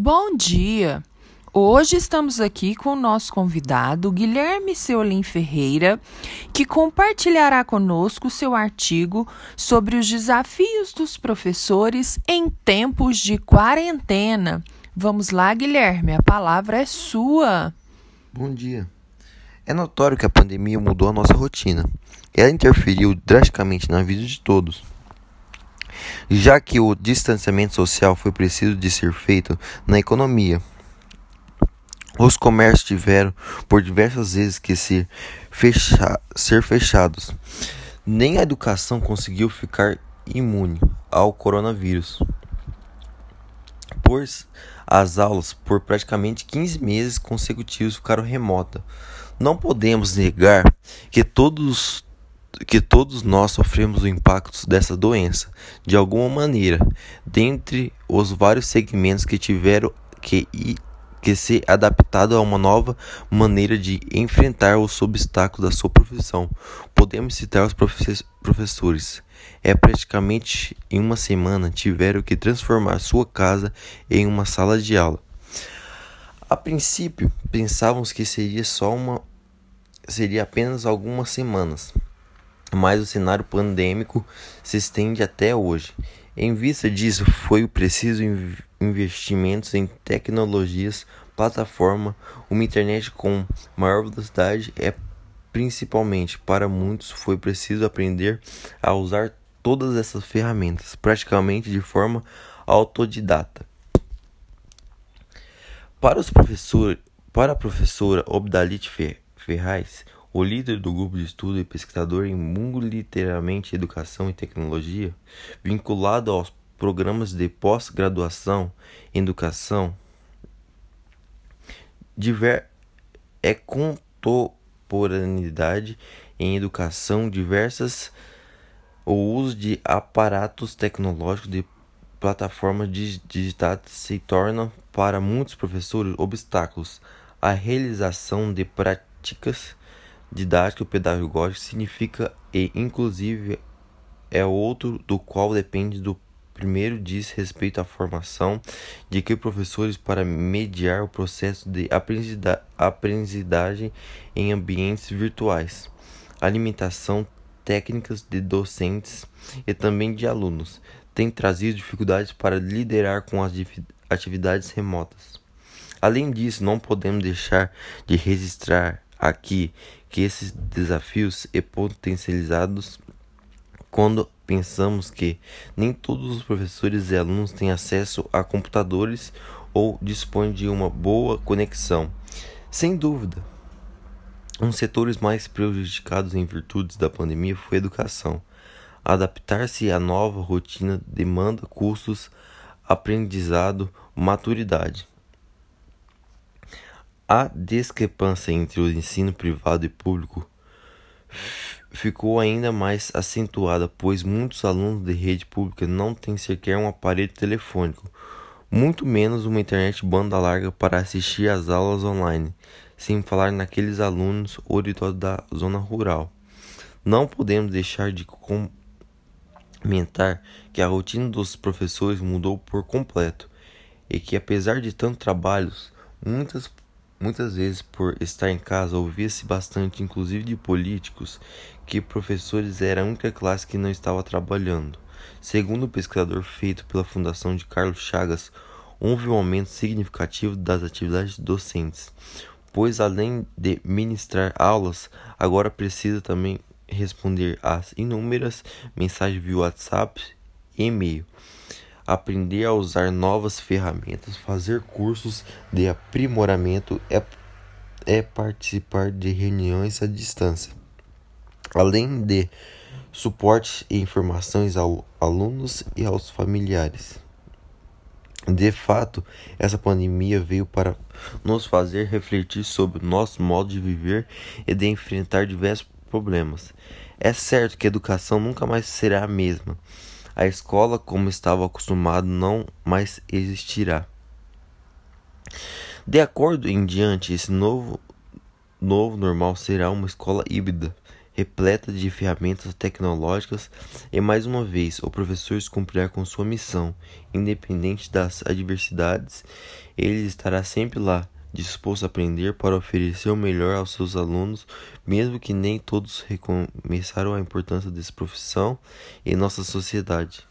Bom dia! Hoje estamos aqui com o nosso convidado Guilherme Seolim Ferreira, que compartilhará conosco seu artigo sobre os desafios dos professores em tempos de quarentena. Vamos lá, Guilherme, a palavra é sua. Bom dia. É notório que a pandemia mudou a nossa rotina. Ela interferiu drasticamente na vida de todos já que o distanciamento social foi preciso de ser feito na economia. Os comércios tiveram por diversas vezes que ser, fecha ser fechados. Nem a educação conseguiu ficar imune ao coronavírus. Pois as aulas por praticamente 15 meses consecutivos ficaram remotas. Não podemos negar que todos que todos nós sofremos o impacto dessa doença, de alguma maneira, dentre os vários segmentos que tiveram que, que ser adaptado a uma nova maneira de enfrentar os obstáculos da sua profissão. Podemos citar os professores. É praticamente em uma semana tiveram que transformar sua casa em uma sala de aula. A princípio, pensávamos que seria só uma seria apenas algumas semanas, mas o cenário pandêmico se estende até hoje. Em vista disso, foi preciso investimentos em tecnologias, plataforma, uma internet com maior velocidade é principalmente para muitos foi preciso aprender a usar todas essas ferramentas praticamente de forma autodidata. Para os professores, para a professora Obdalit Ferraz, o líder do grupo de estudo e pesquisador em Mundo Literalmente Educação e Tecnologia, vinculado aos programas de pós-graduação em educação, diver... é contemporaneidade em educação diversas o uso de aparatos tecnológicos de plataformas digitais se torna para muitos professores obstáculos à realização de práticas Didático pedagógico significa e inclusive é outro do qual depende do primeiro diz respeito à formação de que professores para mediar o processo de aprendizagem em ambientes virtuais, alimentação técnicas de docentes e também de alunos tem trazido dificuldades para liderar com as atividades remotas. Além disso, não podemos deixar de registrar aqui que esses desafios é potencializados quando pensamos que nem todos os professores e alunos têm acesso a computadores ou dispõem de uma boa conexão. Sem dúvida, um dos setores mais prejudicados em virtude da pandemia foi a educação. Adaptar-se à nova rotina demanda custos, aprendizado, maturidade. A discrepância entre o ensino privado e público ficou ainda mais acentuada, pois muitos alunos de rede pública não têm sequer um aparelho telefônico, muito menos uma internet banda larga para assistir às aulas online, sem falar naqueles alunos oriundos da zona rural. Não podemos deixar de comentar que a rotina dos professores mudou por completo e que, apesar de tantos trabalhos, muitas Muitas vezes, por estar em casa, ouvia-se bastante, inclusive de políticos, que professores era a única classe que não estava trabalhando. Segundo o pesquisador feito pela Fundação de Carlos Chagas, houve um aumento significativo das atividades docentes, pois além de ministrar aulas, agora precisa também responder às inúmeras mensagens via WhatsApp e e-mail aprender a usar novas ferramentas, fazer cursos de aprimoramento é, é participar de reuniões à distância. Além de suporte e informações aos alunos e aos familiares. De fato, essa pandemia veio para nos fazer refletir sobre o nosso modo de viver e de enfrentar diversos problemas. É certo que a educação nunca mais será a mesma a escola, como estava acostumado, não mais existirá. De acordo em diante, esse novo, novo normal será uma escola híbrida, repleta de ferramentas tecnológicas e mais uma vez o professor cumprirá com sua missão, independente das adversidades, ele estará sempre lá, disposto a aprender para oferecer o melhor aos seus alunos, mesmo que nem todos reconheçam a importância dessa profissão em nossa sociedade.